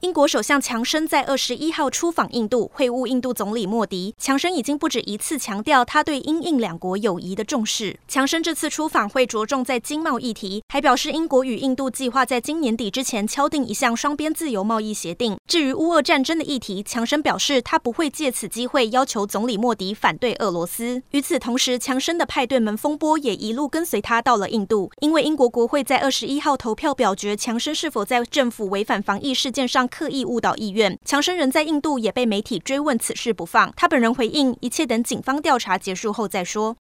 英国首相强生在二十一号出访印度，会晤印度总理莫迪。强生已经不止一次强调他对英印两国友谊的重视。强生这次出访会着重在经贸议题，还表示英国与印度计划在今年底之前敲定一项双边自由贸易协定。至于乌俄战争的议题，强生表示他不会借此机会要求总理莫迪反对俄罗斯。与此同时，强生的派对门风波也一路跟随他到了印度，因为英国国会在二十一号投票表决强生是否在政府违反防疫事件上。刻意误导意愿，强生人在印度也被媒体追问此事不放。他本人回应：一切等警方调查结束后再说。